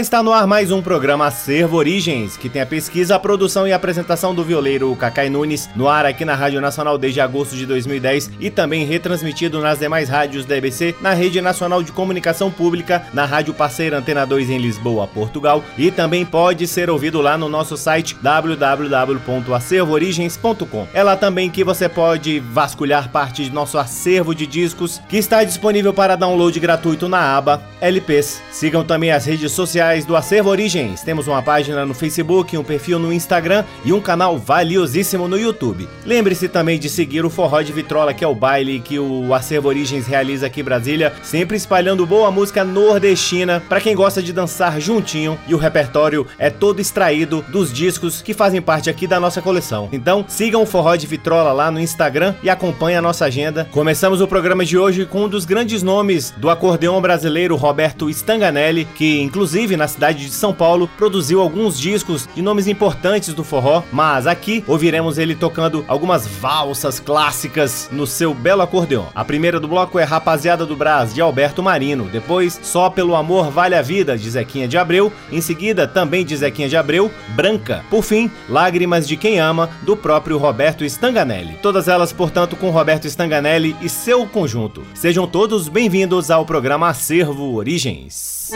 Está no ar mais um programa Acervo Origens, que tem a pesquisa, a produção e a apresentação do violeiro Cacai Nunes, no ar aqui na Rádio Nacional desde agosto de 2010 e também retransmitido nas demais rádios da EBC, na Rede Nacional de Comunicação Pública, na Rádio Parceira Antena 2 em Lisboa, Portugal, e também pode ser ouvido lá no nosso site www.acervoorigens.com. É lá também que você pode vasculhar parte de nosso acervo de discos, que está disponível para download gratuito na aba LPs. Sigam também as redes sociais sociais do Acervo Origens. Temos uma página no Facebook, um perfil no Instagram e um canal valiosíssimo no YouTube. Lembre-se também de seguir o Forró de Vitrola, que é o baile que o Acervo Origens realiza aqui em Brasília, sempre espalhando boa música nordestina para quem gosta de dançar juntinho e o repertório é todo extraído dos discos que fazem parte aqui da nossa coleção. Então, sigam o Forró de Vitrola lá no Instagram e acompanhem a nossa agenda. Começamos o programa de hoje com um dos grandes nomes do acordeão brasileiro, Roberto Stanganelli, que inclusive na cidade de São Paulo, produziu alguns discos de nomes importantes do forró, mas aqui ouviremos ele tocando algumas valsas clássicas no seu belo acordeão. A primeira do bloco é Rapaziada do Brás, de Alberto Marino, depois Só Pelo Amor Vale a Vida, de Zequinha de Abreu, em seguida também de Zequinha de Abreu, Branca, por fim, Lágrimas de Quem Ama, do próprio Roberto Stanganelli. Todas elas, portanto, com Roberto Stanganelli e seu conjunto. Sejam todos bem-vindos ao programa Acervo Origens.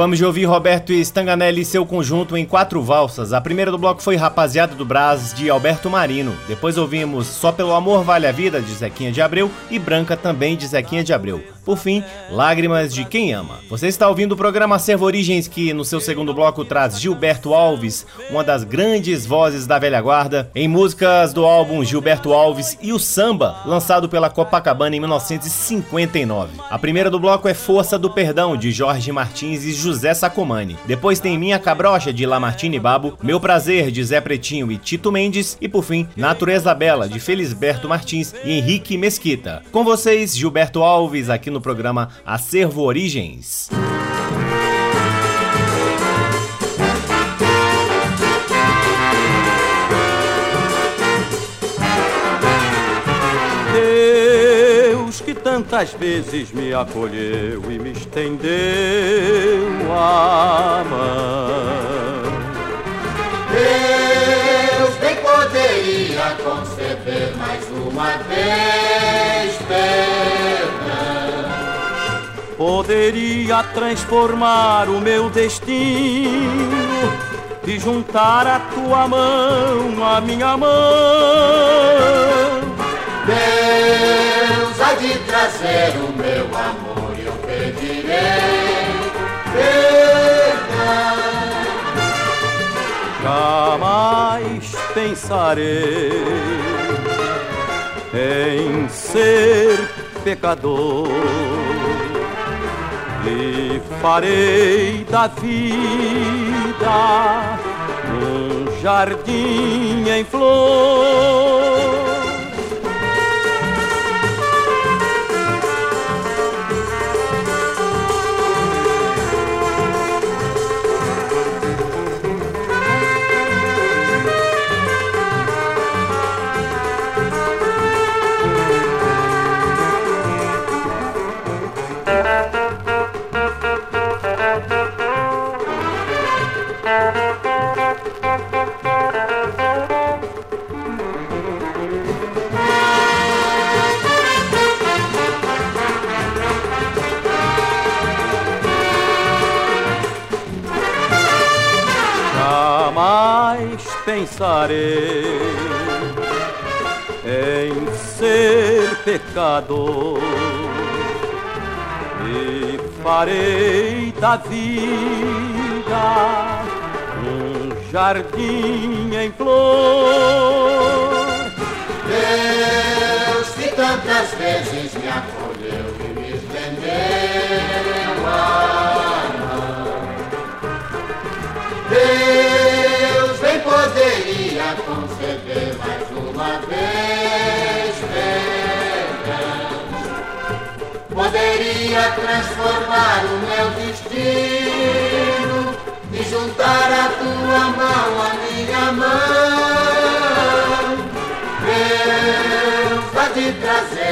Acabamos de ouvir Roberto Stanganelli e seu conjunto em quatro valsas. A primeira do bloco foi Rapaziada do Brás, de Alberto Marino. Depois ouvimos Só Pelo Amor Vale a Vida, de Zequinha de Abreu, e Branca também, de Zequinha de Abreu. Por fim, Lágrimas de Quem Ama. Você está ouvindo o programa Servo Origens, que no seu segundo bloco traz Gilberto Alves, uma das grandes vozes da velha guarda, em músicas do álbum Gilberto Alves e o Samba, lançado pela Copacabana em 1959. A primeira do bloco é Força do Perdão, de Jorge Martins e José Sacomani. Depois tem Minha Cabrocha, de Lamartine Babo, Meu Prazer, de Zé Pretinho e Tito Mendes, e por fim, Natureza Bela, de Felisberto Martins e Henrique Mesquita. Com vocês, Gilberto Alves, aqui no programa Acervo Origens. Deus que tantas vezes me acolheu e me estendeu a mão. Deus bem poderia conceder mais uma vez poderia transformar o meu destino e juntar a tua mão à minha mão. Deus há de trazer o meu amor e eu pedirei perdão. Jamais pensarei em ser pecador e farei da vida um jardim em flor. Pensarei em ser pecador e farei da vida um jardim em flor. Deus que tantas vezes me acolheu e me estendeu Poderia transformar o meu destino e juntar a tua mão à minha mão. Deus há de trazer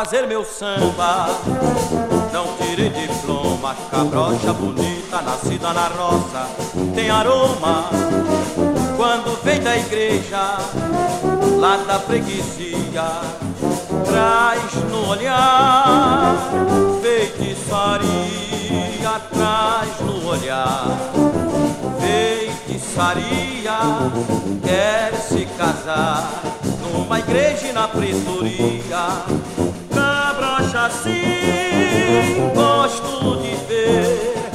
fazer meu samba. Não tire diploma, cabrocha bonita, nascida na roça, tem aroma. Quando vem da igreja, lá da freguesia, traz no olhar, feitiçaria, traz no olhar. Feitiçaria, quer se casar numa igreja e na pretoria assim gosto de ver.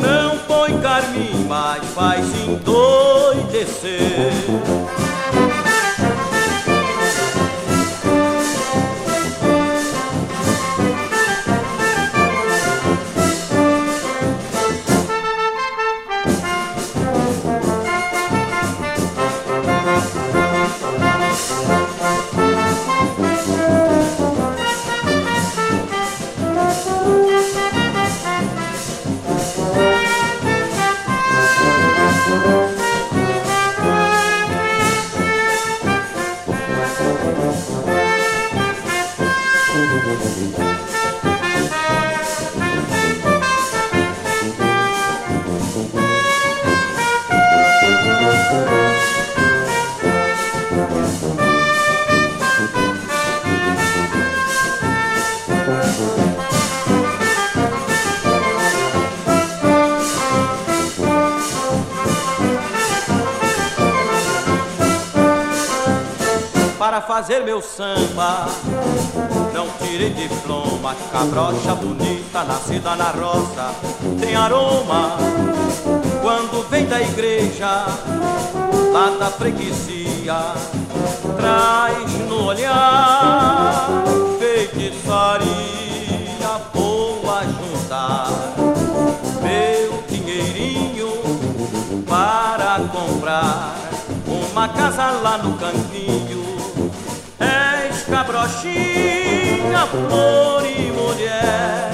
Não põe carmim, mas faz endoidecer. Fazer meu samba. Não tire diploma, cabrocha bonita, nascida na roça, tem aroma. Quando vem da igreja, lá da freguesia, traz no olhar feitiçaria boa juntar meu dinheirinho para comprar uma casa lá no cantinho. Cabrochinha, flor e mulher,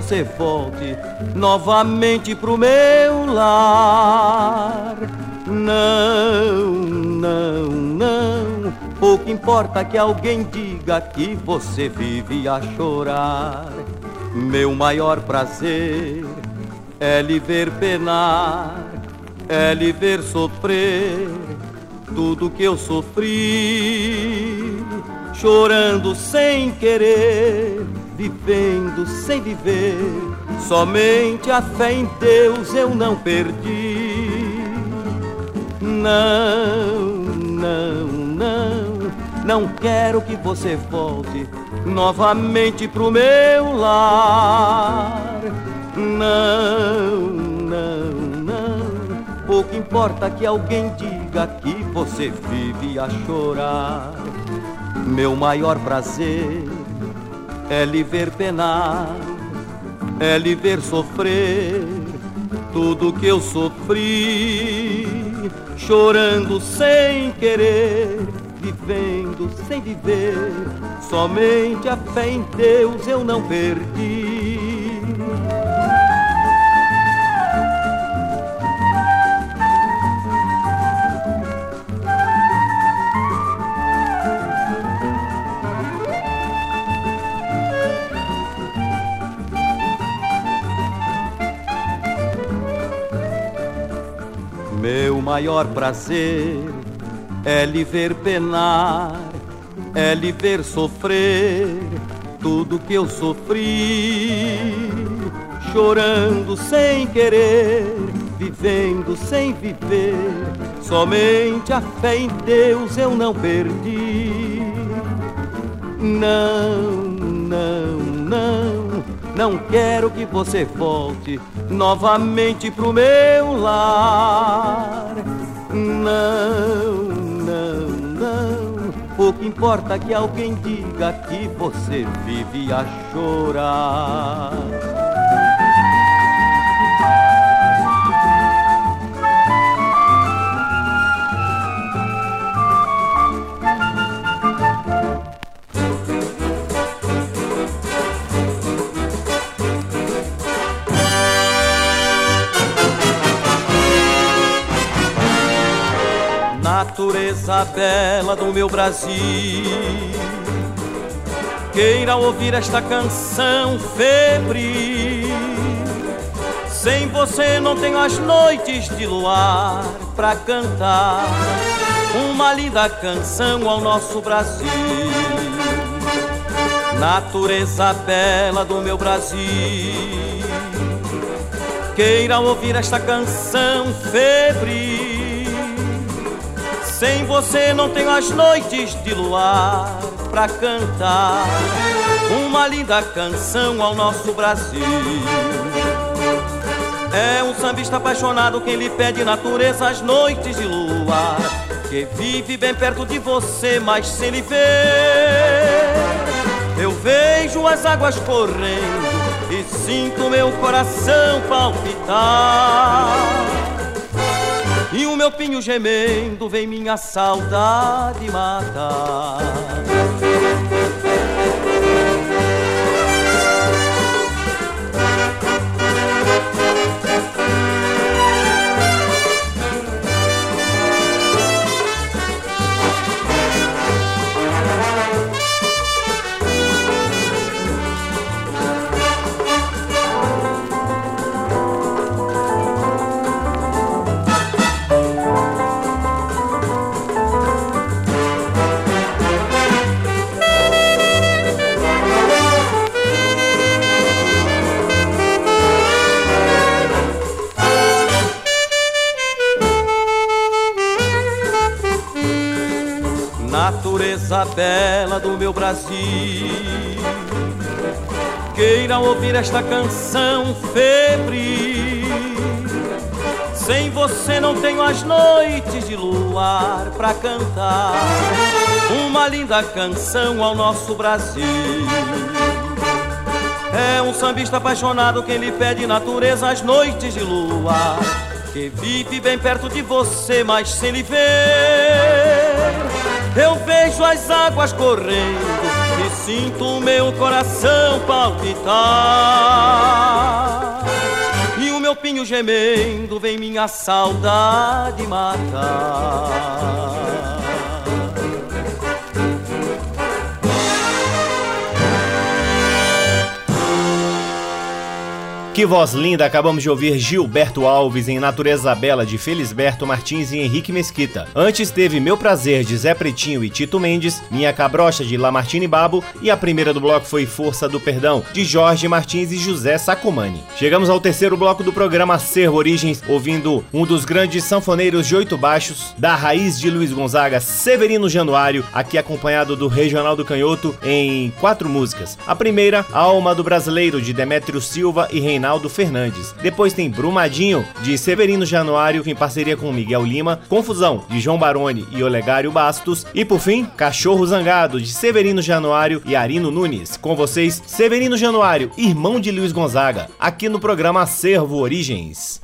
você volte novamente pro meu lar. Não, não, não. Pouco importa que alguém diga que você vive a chorar. Meu maior prazer é lhe ver penar, é lhe ver sofrer tudo que eu sofri, chorando sem querer vivendo sem viver. Somente a fé em Deus eu não perdi. Não, não, não, não quero que você volte novamente pro meu lar. Não, não, não, pouco importa que alguém diga que você vive a chorar. Meu maior prazer é lhe ver penar, é lhe ver sofrer tudo que eu sofri, chorando sem querer, vivendo sem viver, somente a fé em Deus eu não perdi. Maior prazer é lhe ver penar, é lhe ver sofrer tudo que eu sofri, chorando sem querer, vivendo sem viver, somente a fé em Deus eu não perdi. Não, não, não, não quero que você volte novamente pro meu lar. Não, não, não. Pouco importa que alguém diga que você vive a chorar. Natureza bela do meu Brasil. Queira ouvir esta canção febre. Sem você não tenho as noites de luar pra cantar uma linda canção ao nosso Brasil. Natureza bela do meu Brasil. Queira ouvir esta canção febre sem você não tenho as noites de luar pra cantar uma linda canção ao nosso Brasil. É um sambista apaixonado quem lhe pede natureza as noites de luar, que vive bem perto de você, mas sem lhe ver. Eu vejo as águas correndo e sinto meu coração palpitar. E o meu pinho gemendo vem minha saudade matar. Isabela do meu Brasil. Queira ouvir esta canção febre. Sem você não tenho as noites de luar pra cantar uma linda canção ao nosso Brasil. É um sambista apaixonado quem lhe pede natureza as noites de lua. Que vive bem perto de você, mas sem lhe ver. Eu vejo as águas correndo e sinto o meu coração palpitar. E o meu pinho gemendo vem minha saudade matar. Que voz linda! Acabamos de ouvir Gilberto Alves em Natureza Bela de Felisberto Martins e Henrique Mesquita. Antes teve Meu Prazer de Zé Pretinho e Tito Mendes, Minha Cabrocha de Lamartine Babo e a primeira do bloco foi Força do Perdão de Jorge Martins e José Sacomani. Chegamos ao terceiro bloco do programa Acervo Origens, ouvindo um dos grandes sanfoneiros de oito baixos da raiz de Luiz Gonzaga, Severino Januário, aqui acompanhado do Regional do Canhoto em quatro músicas. A primeira, Alma do Brasileiro de Demétrio Silva e Reinaldo Reinaldo Fernandes. Depois tem Brumadinho, de Severino Januário, em parceria com Miguel Lima. Confusão, de João Baroni e Olegário Bastos. E por fim, Cachorro Zangado, de Severino Januário e Arino Nunes. Com vocês, Severino Januário, irmão de Luiz Gonzaga, aqui no programa Acervo Origens.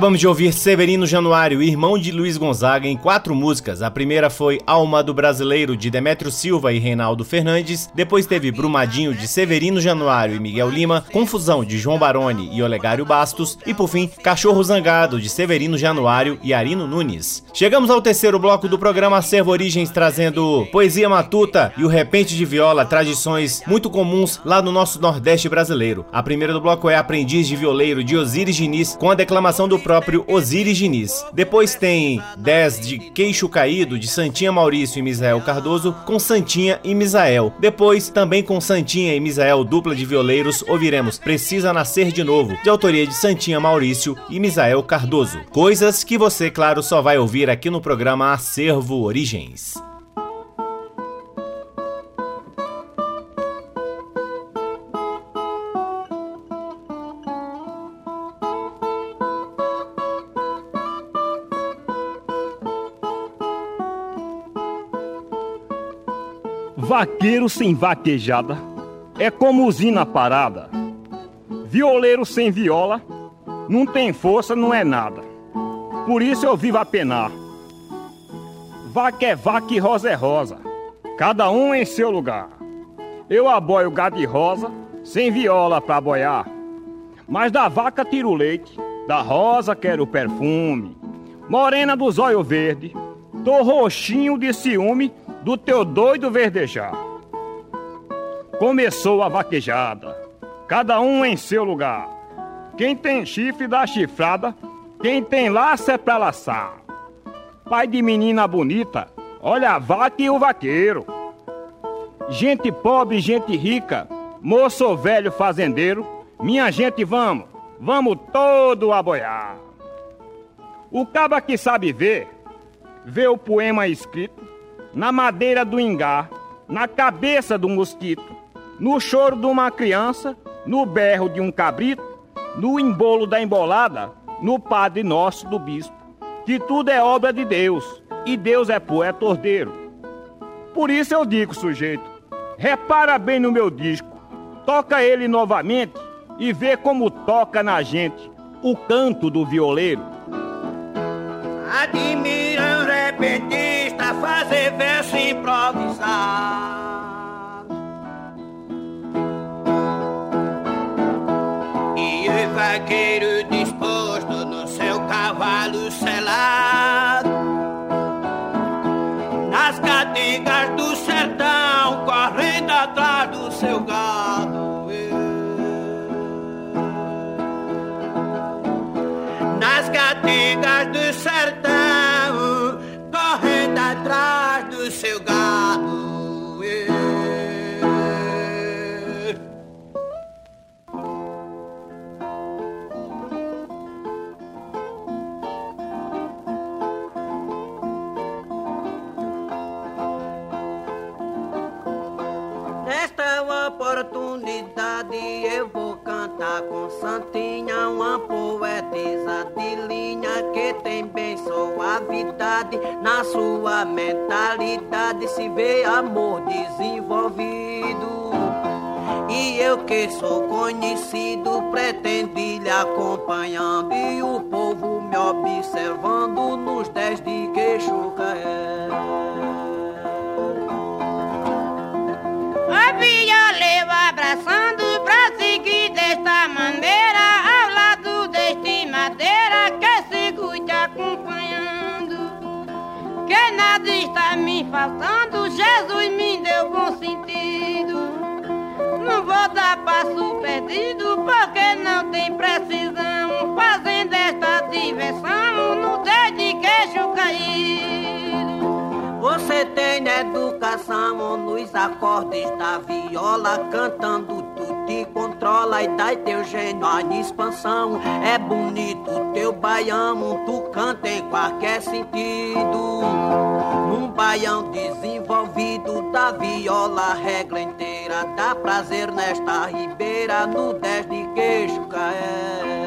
Acabamos de ouvir Severino Januário, irmão de Luiz Gonzaga, em quatro músicas. A primeira foi Alma do Brasileiro, de Demétrio Silva e Reinaldo Fernandes. Depois teve Brumadinho, de Severino Januário e Miguel Lima. Confusão, de João Baroni e Olegário Bastos. E por fim, Cachorro Zangado, de Severino Januário e Arino Nunes. Chegamos ao terceiro bloco do programa Acervo Origens, trazendo poesia matuta e o repente de viola, tradições muito comuns lá no nosso Nordeste brasileiro. A primeira do bloco é Aprendiz de Violeiro, de Osiris Diniz, com a declamação do próprio Osiris Diniz. Depois tem 10 de Queixo Caído, de Santinha Maurício e Misael Cardoso, com Santinha e Misael. Depois, também com Santinha e Misael, dupla de violeiros, ouviremos Precisa Nascer de Novo, de autoria de Santinha Maurício e Misael Cardoso. Coisas que você, claro, só vai ouvir aqui no programa Acervo Origens. Vaqueiro sem vaquejada é como usina parada. Violeiro sem viola não tem força, não é nada. Por isso eu vivo a penar. Vaca é vaca e rosa é rosa, cada um em seu lugar. Eu aboio gado de rosa, sem viola pra boiar. Mas da vaca tiro o leite, da rosa quero perfume. Morena dos olhos verde, tô roxinho de ciúme do teu doido verdejar. Começou a vaquejada, cada um em seu lugar. Quem tem chifre dá chifrada, quem tem laço é pra laçar. Pai de menina bonita, olha a vaca e o vaqueiro. Gente pobre, gente rica, moço ou velho fazendeiro, minha gente vamos, vamos todo a boiar. O caba que sabe ver, vê o poema escrito, na madeira do ingá, na cabeça do mosquito, no choro de uma criança, no berro de um cabrito, no embolo da embolada, no Padre Nosso do Bispo, que tudo é obra de Deus e Deus é poeta ordeiro. Por isso eu digo, sujeito, repara bem no meu disco, toca ele novamente e vê como toca na gente o canto do violeiro. Admira o repentista fazer verso improvisado. Santinha, uma poetisa de linha que tem bem suavidade. Na sua mentalidade se vê amor desenvolvido. E eu que sou conhecido, pretendo lhe acompanhando. E o povo me observando nos dez de queixo cair. A violeiro abraçando está me faltando, Jesus me deu bom sentido. Não vou dar passo perdido porque não tem precisão. Fazendo esta diversão no dedo de queixo caído. Você tem educação nos acordes da viola, cantando te controla e dá teu gênio a expansão. É bonito teu baião, tu canta em qualquer sentido. Num baião desenvolvido da viola, regra inteira dá prazer nesta ribeira, no 10 de queixo caé.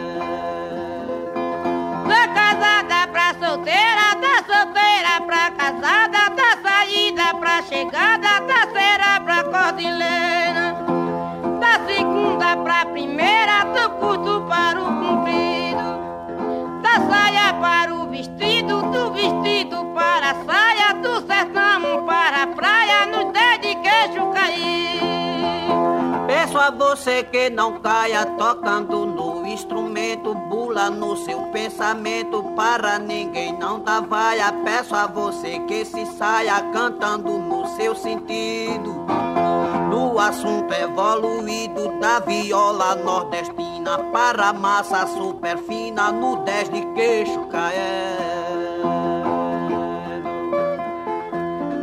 Da casada pra solteira, da solteira pra casada, da saída pra chegada, da cera pra cordilheira, segunda pra primeira, do curto para o comprido, da saia para o vestido, do vestido para a saia, do sertão para a praia, nos dedos de queixo cair. Peço a você que não caia tocando no instrumento, bula no seu pensamento para ninguém não dar vaia. Peço a você que se saia cantando no seu sentido. No assunto evoluído da viola nordestina para a massa super fina no 10 de queixo caer.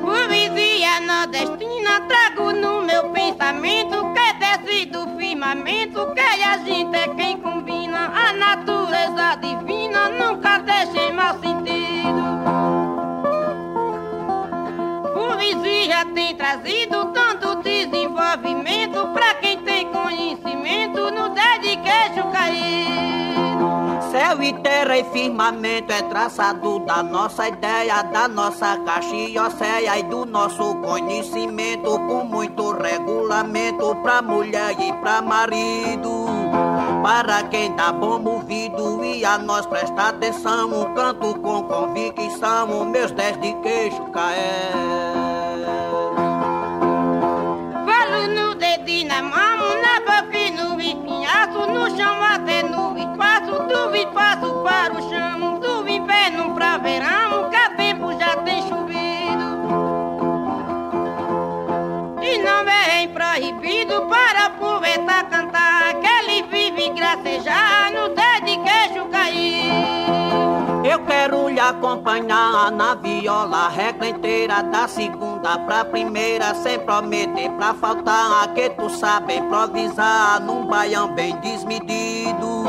Poesia nordestina trago no meu pensamento que desce do firmamento que a gente é quem combina a natureza divina nunca deixe mal sentido. Poesia tem trazido tanto desenvolvimento pra quem tem conhecimento no dedo de queixo cair. Céu e terra e firmamento é traçado da nossa ideia, da nossa caxiocéia e do nosso conhecimento, com muito regulamento pra mulher e pra marido. Para quem dá bom ouvido e a nós presta atenção, um canto com convicção, meus dez de queixo cair. Quero lhe acompanhar na viola, regra inteira, da segunda pra primeira, sem prometer pra faltar, que tu sabe improvisar num baião bem desmedido.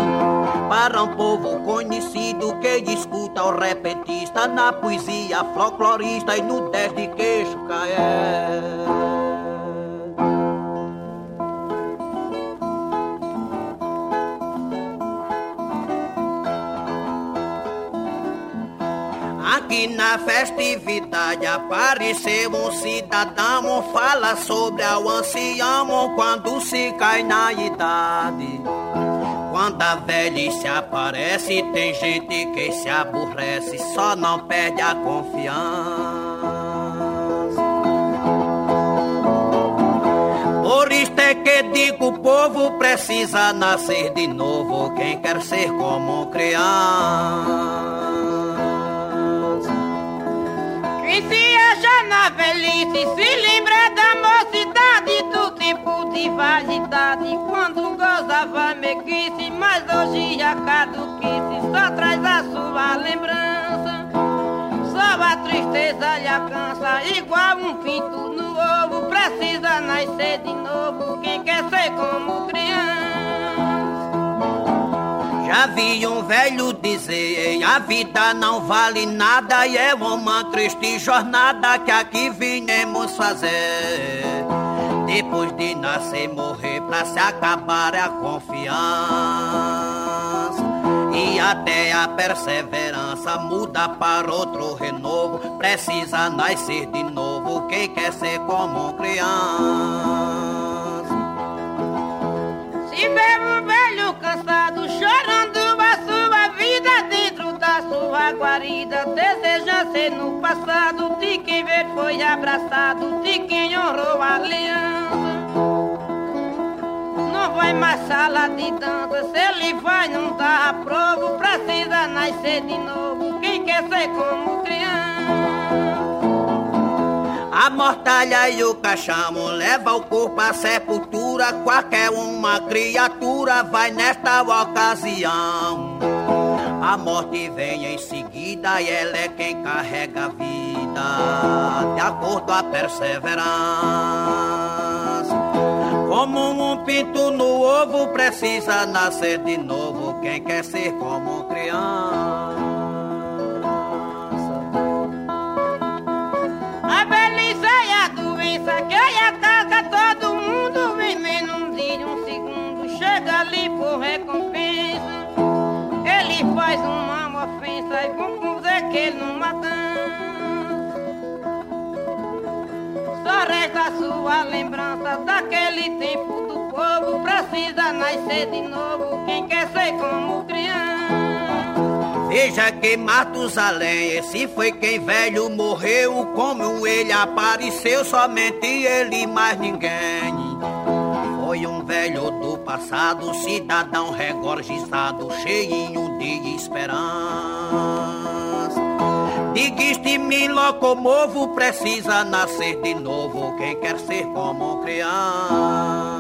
Para um povo conhecido que escuta o repetista na poesia folclorista e no 10 de queixo cair. Aqui na festividade apareceu um cidadão, fala sobre o ancião quando se cai na idade. Quando a velhice aparece, tem gente que se aborrece, só não perde a confiança. Por isto é que digo, o povo precisa nascer de novo, quem quer ser tempo de vaidade quando gozava mequice, mas hoje a caduquice só traz a sua lembrança. Só a tristeza lhe alcança, igual um pinto no ovo, precisa nascer de novo quem quer ser como criança. Já vi um velho dizer, a vida não vale nada e é uma triste jornada que aqui vinhamos fazer. Depois de nascer, morrer pra se acabar a confiança. E até a perseverança muda para outro renovo. Precisa nascer de novo quem quer ser como criança. Se vê um velho cansado chorando a sua vida dentro da sua guarida, deseja ser no passado de quem ver foi abraçado, de quem honrou a aliança. Não vai mais sala de dança, se ele vai não dá aprovo, precisa nascer de novo, quem quer ser como criança. A mortalha e o caixão leva o corpo à sepultura. Qualquer uma criatura vai nesta ocasião. A morte vem em seguida e ela é quem carrega a vida, de acordo a perseverança. Como um pinto no ovo, precisa nascer de novo. Quem quer ser como criança. Daquele tempo do povo. Precisa nascer de novo quem quer ser como criança. Veja que Matusalém, esse foi quem velho morreu, como ele apareceu, somente ele mais ninguém. Foi um velho do passado, cidadão regorgizado, cheinho de esperança. Que este me locomovo, precisa nascer de novo, quem quer ser como criança.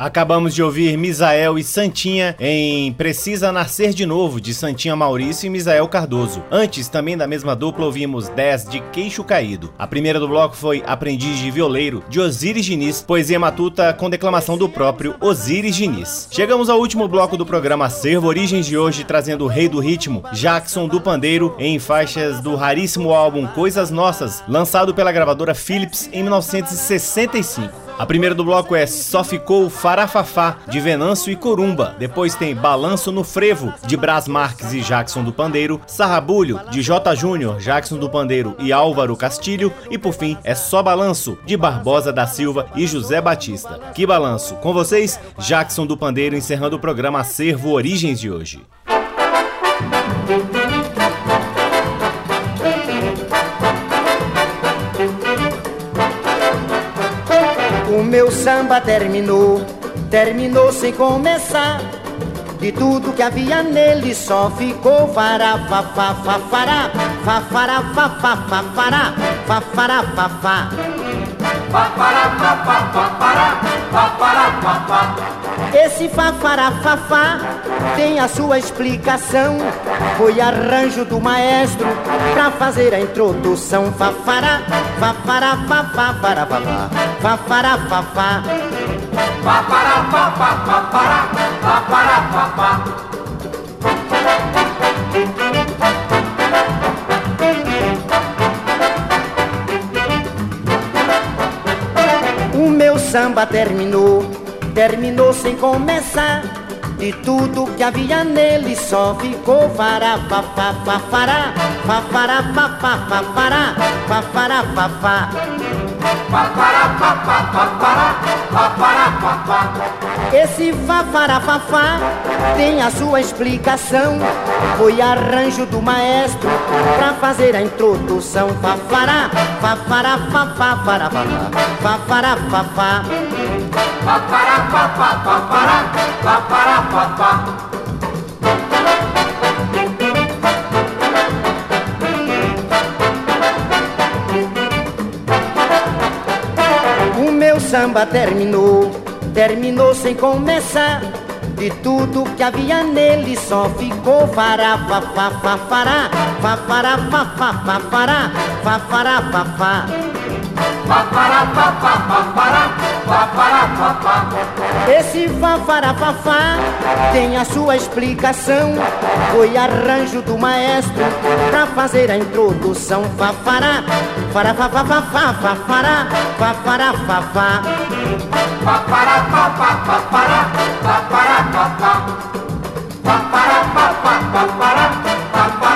Acabamos de ouvir Misael e Santinha em Precisa Nascer de Novo, de Santinha Maurício e Misael Cardoso. Antes, também da mesma dupla, ouvimos 10 de Queixo Caído. A primeira do bloco foi Aprendiz de Violeiro, de Osiris Diniz, poesia matuta com declamação do próprio Osiris Diniz. Chegamos ao último bloco do programa Acervo Origens de hoje, trazendo o rei do ritmo, Jackson do Pandeiro, em faixas do raríssimo álbum Coisas Nossas, lançado pela gravadora Philips em 1965. A primeira do bloco é Só Ficou Farafafá, de Venâncio e Corumba. Depois tem Balanço no Frevo, de Brás Marques e Jackson do Pandeiro. Sarrabulho, de J. Júnior, Jackson do Pandeiro e Álvaro Castilho. E por fim, é Só Balanço, de Barbosa da Silva e José Batista. Que balanço! Com vocês, Jackson do Pandeiro, encerrando o programa Acervo Origens de hoje. Meu samba terminou, terminou sem começar. De tudo que havia nele só ficou fará, fa, fa, fa, fará, fa, fará, fa, fa, fa, fará, fa, fará, fa, fa. Esse fafarafafá tem a sua explicação. Foi arranjo do maestro pra fazer a introdução. Fafará, fafará, fafá, fará, fafá, fafará, fafá. Fafará, fafá, fafará, fafará, fafá. O meu samba terminou, terminou sem começar. De tudo que havia nele só ficou fará, fa, fa, fa, fará, fa, fará, fa, fa, fa, fará, fa, fará, fa, fa. Esse fafarafafá tem a sua explicação. Foi arranjo do maestro pra fazer a introdução. Fafará, fafará, fafá, fará, fafá, fafará, fafá. Fafará, fafá, fafará, fafará, fafá. O meu samba terminou, terminou sem começar. De tudo que havia nele só ficou fará, fa, fa, fa, fará, fa, fará, fa, Esse fafarafafá tem a sua explicação. Foi arranjo do maestro pra fazer a introdução. Fafará, fafará, fafá. Fafará, fafá, fafará, fafará, fafá. Fafará, fafá, fafará, fafará, fafá. Fafará, fafá, fafará, fafará,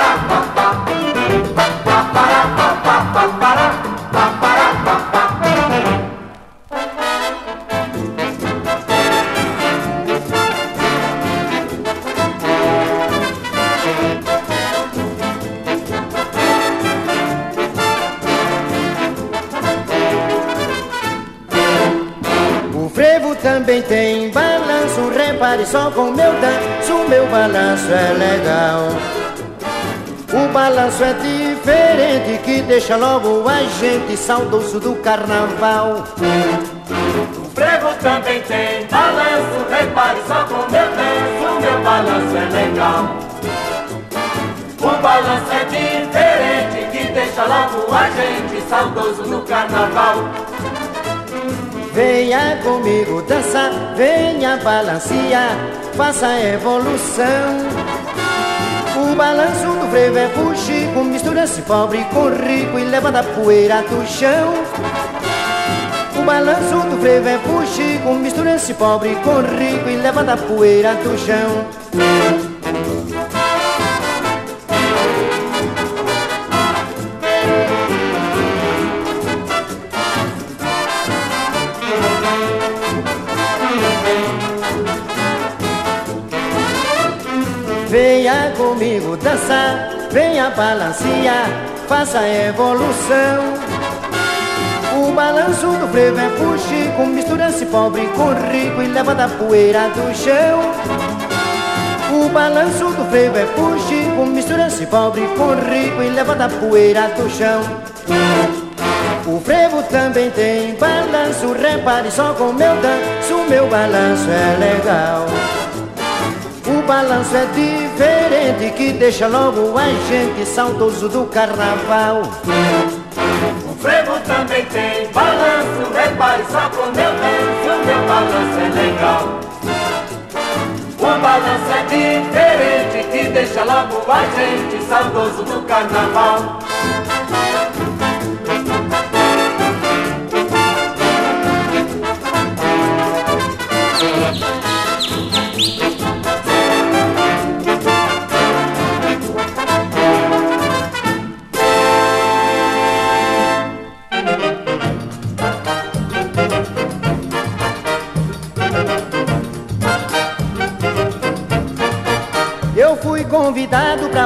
também tem balanço, repare só com meu danço, meu balanço é legal. O balanço é diferente que deixa logo a gente saudoso do carnaval. O frevo também tem balanço, repare só com meu danço, meu balanço é legal. O balanço é diferente que deixa logo a gente saudoso do carnaval. Venha comigo dançar, venha balancear, faça a evolução. O balanço do frevo é fuxico, mistura-se pobre com rico e levanta a poeira do chão. O balanço do frevo é fuxico, mistura-se pobre com rico e levanta a poeira do chão. Comigo dançar, venha balancear, faça a evolução. O balanço do frevo é fuxico, mistura-se pobre com rico e levanta a poeira do chão. O balanço do frevo é fuxico, mistura-se pobre com rico e levanta a poeira do chão. O frevo também tem balanço, repare só como eu danço, meu balanço é legal. O balanço é diferente que deixa logo a gente saudoso do carnaval. O frevo também tem balanço, repare só como eu danço, meu balanço é legal. O balanço é diferente que deixa logo a gente saudoso do carnaval.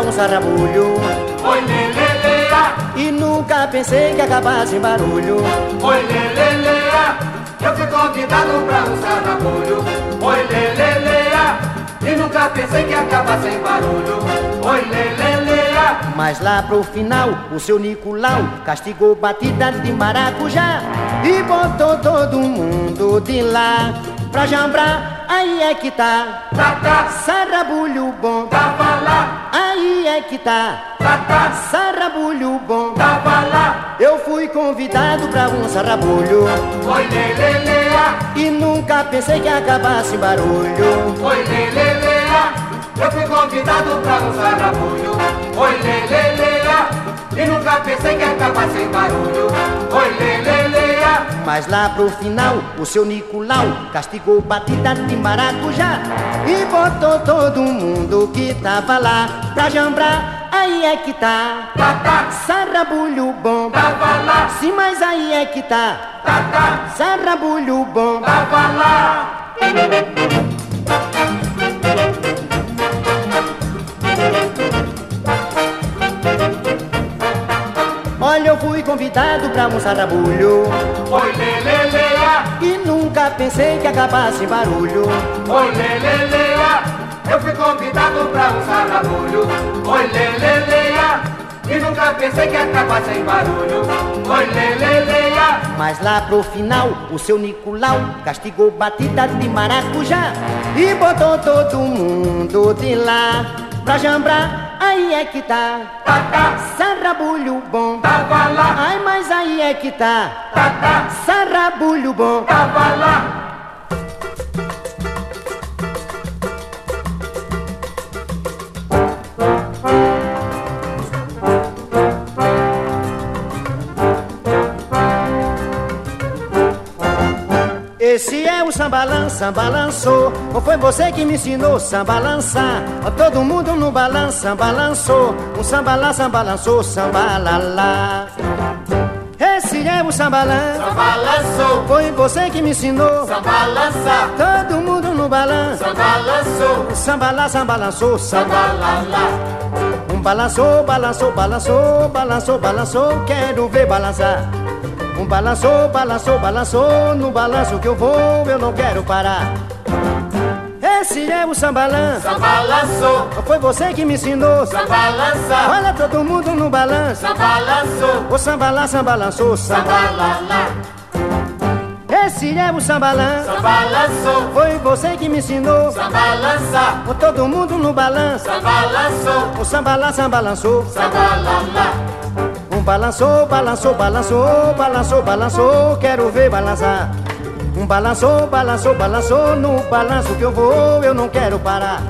Um sarrabulho Oi, lelelea, e nunca pensei que acabasse em barulho. oi, lelelea. Eu fui convidado pra um sarrabulho. Oi, lelelea, e nunca pensei que acabasse em barulho. Oi, lelelea, Mas lá pro final, o seu Nicolau castigou batida de maracujá e botou todo mundo de lá pra jambrar. Aí é que tá, tá, tá, sarrabulho bom. tava lá, Aí é que tá, tá, tá, sarrabulho bom. tava lá. Eu fui convidado pra um sarrabulho Oi, lelelea, e nunca pensei que acabasse em barulho. oi, lelelea. Eu fui convidado pra um sarrabulho. Oi, lelelea, e nunca pensei que acabasse em barulho. Oi, lelelea. Mas lá pro final, o seu Nicolau castigou batida de maracujá e botou todo mundo que tava lá pra jambrar. Aí é que tá, Tá, tá, sarrabulho bom. tava lá, Sim, mas aí é que tá, tá, tá, sarrabulho bom. tava lá. Fui convidado pra um sarrabulho Oi, lelelea, e nunca pensei que acabasse barulho. oi, lelelea. Eu fui convidado pra um sarrabulho. Oi, lelelea, e nunca pensei que acabasse em barulho. Oi, lelelea, Mas lá pro final, o seu Nicolau castigou batida de maracujá e botou todo mundo de lá pra jambrar. Aí é que tá, tá, tá, sarrabulho bom. tava lá, Ai, mas aí é que tá, tá, tá, sarrabulho bom. tava lá. Esse é o sambalan, sambalançou. Ou foi você que me ensinou sambalançar? Todo mundo no balança, balançou. O sambalá, sambalançou, sambalalá. Esse é o sambalan, Balançou, foi você que me ensinou. balança, Todo mundo no balanço. balançou, Sambalá, sambalançou, sambalá. balalá. Um balançou, balançou, balançou, balançou, balançou, quero ver balançar. Um balançou, balançou, balançou, no balanço que eu vou, eu não quero parar. Esse é o sambalã, Balançou, foi você que me ensinou. balança, Olha todo mundo no balanço. balançou, O sambalá, sambalançou, sambalá. balalá. Esse é o sambalã, Balançou, foi você que me ensinou. balança, O todo mundo no balanço. balançou, O sambalá, sambalançou. balalá. Balançou, balançou, balançou, balançou, balançou, quero ver balançar. Um balançou, balançou, balançou, no balanço que eu vou, eu não quero parar.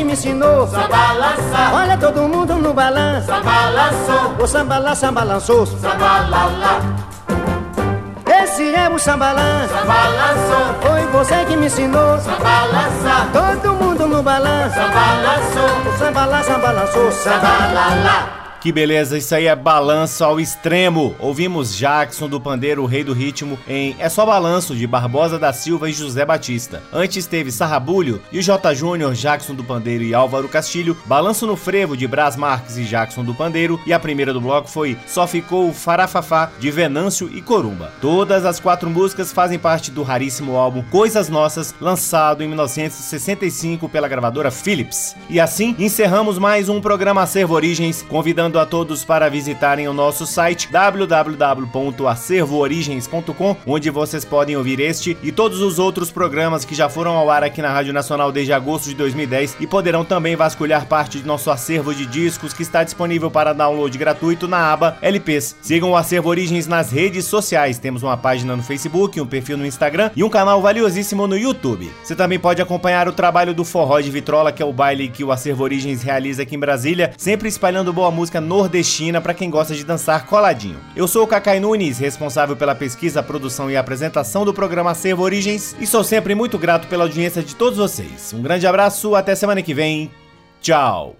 Que me ensinou. sambalança, Olha todo mundo no balanço. O sambalá, sambalançou. sambalala, Esse é o sambalanço. sambalançou, Foi você que me ensinou. sambalança, Todo mundo no balanço. sambalançou, O sambalá, sambalançou. sambalala. Que beleza, isso aí é balanço ao extremo. Ouvimos Jackson do Pandeiro, o rei do ritmo, em É Só Balanço, de Barbosa da Silva e José Batista. Antes teve Sarrabulho e o J. Júnior, Jackson do Pandeiro e Álvaro Castilho, Balanço no Frevo, de Brás Marques e Jackson do Pandeiro, e a primeira do bloco foi Só Ficou o Farafafá, de Venâncio e Corumba. Todas as quatro músicas fazem parte do raríssimo álbum Coisas Nossas, lançado em 1965 pela gravadora Philips. E assim encerramos mais um programa Acervo Origens, convidando a todos para visitarem o nosso site www.acervoorigens.com, onde vocês podem ouvir este e todos os outros programas que já foram ao ar aqui na Rádio Nacional desde agosto de 2010 e poderão também vasculhar parte de nosso acervo de discos que está disponível para download gratuito na aba LPs. Sigam o Acervo Origens nas redes sociais. Temos uma página no Facebook, um perfil no Instagram e um canal valiosíssimo no YouTube. Você também pode acompanhar o trabalho do Forró de Vitrola, que é o baile que o Acervo Origens realiza aqui em Brasília, sempre espalhando boa música nordestina para quem gosta de dançar coladinho. Eu sou o Cacai Nunes, responsável pela pesquisa, produção e apresentação do programa Acervo Origens, e sou sempre muito grato pela audiência de todos vocês. Um grande abraço, até semana que vem. Tchau.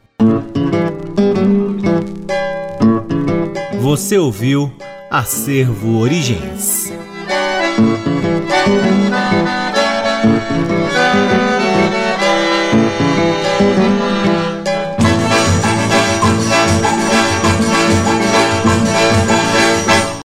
Você ouviu Acervo Origens.